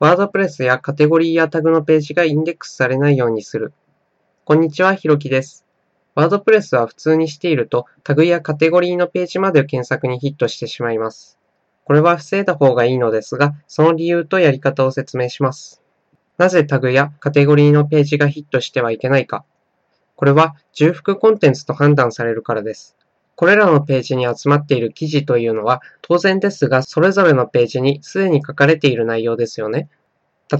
ワードプレスやカテゴリーやタグのページがインデックスされないようにする。こんにちは、ひろきです。ワードプレスは普通にしているとタグやカテゴリーのページまで検索にヒットしてしまいます。これは防いだ方がいいのですが、その理由とやり方を説明します。なぜタグやカテゴリーのページがヒットしてはいけないか。これは重複コンテンツと判断されるからです。これらのページに集まっている記事というのは、当然ですが、それぞれのページにすでに書かれている内容ですよね。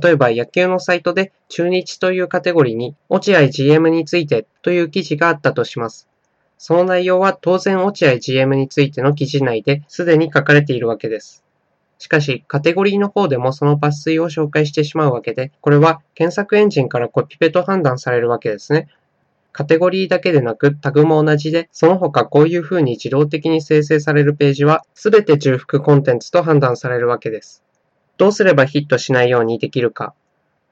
例えば野球のサイトで中日というカテゴリーに落合 GM についてという記事があったとします。その内容は当然落合 GM についての記事内ですでに書かれているわけです。しかし、カテゴリーの方でもその抜粋を紹介してしまうわけで、これは検索エンジンからコピペと判断されるわけですね。カテゴリーだけでなくタグも同じで、その他こういう風に自動的に生成されるページは、すべて重複コンテンツと判断されるわけです。どうすればヒットしないようにできるか。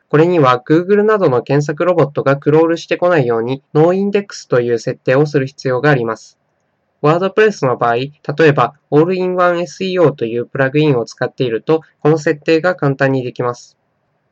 これには Google などの検索ロボットがクロールしてこないようにノーインデックスという設定をする必要があります。WordPress の場合、例えば All-in-One SEO というプラグインを使っていると、この設定が簡単にできます。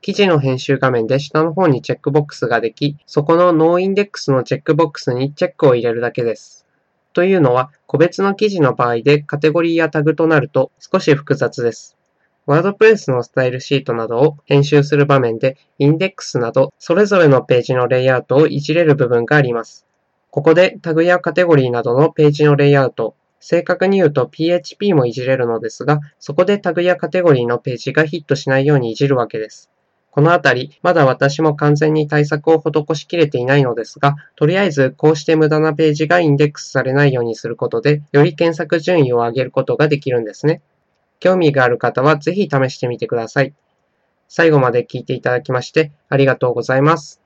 記事の編集画面で下の方にチェックボックスができ、そこのノーインデックスのチェックボックスにチェックを入れるだけです。というのは、個別の記事の場合でカテゴリーやタグとなると少し複雑です。ワードプレスのスタイルシートなどを編集する場面で、インデックスなど、それぞれのページのレイアウトをいじれる部分があります。ここでタグやカテゴリーなどのページのレイアウト、正確に言うと PHP もいじれるのですが、そこでタグやカテゴリーのページがヒットしないようにいじるわけです。このあたり、まだ私も完全に対策を施しきれていないのですが、とりあえずこうして無駄なページがインデックスされないようにすることで、より検索順位を上げることができるんですね。興味がある方はぜひ試してみてください。最後まで聞いていただきましてありがとうございます。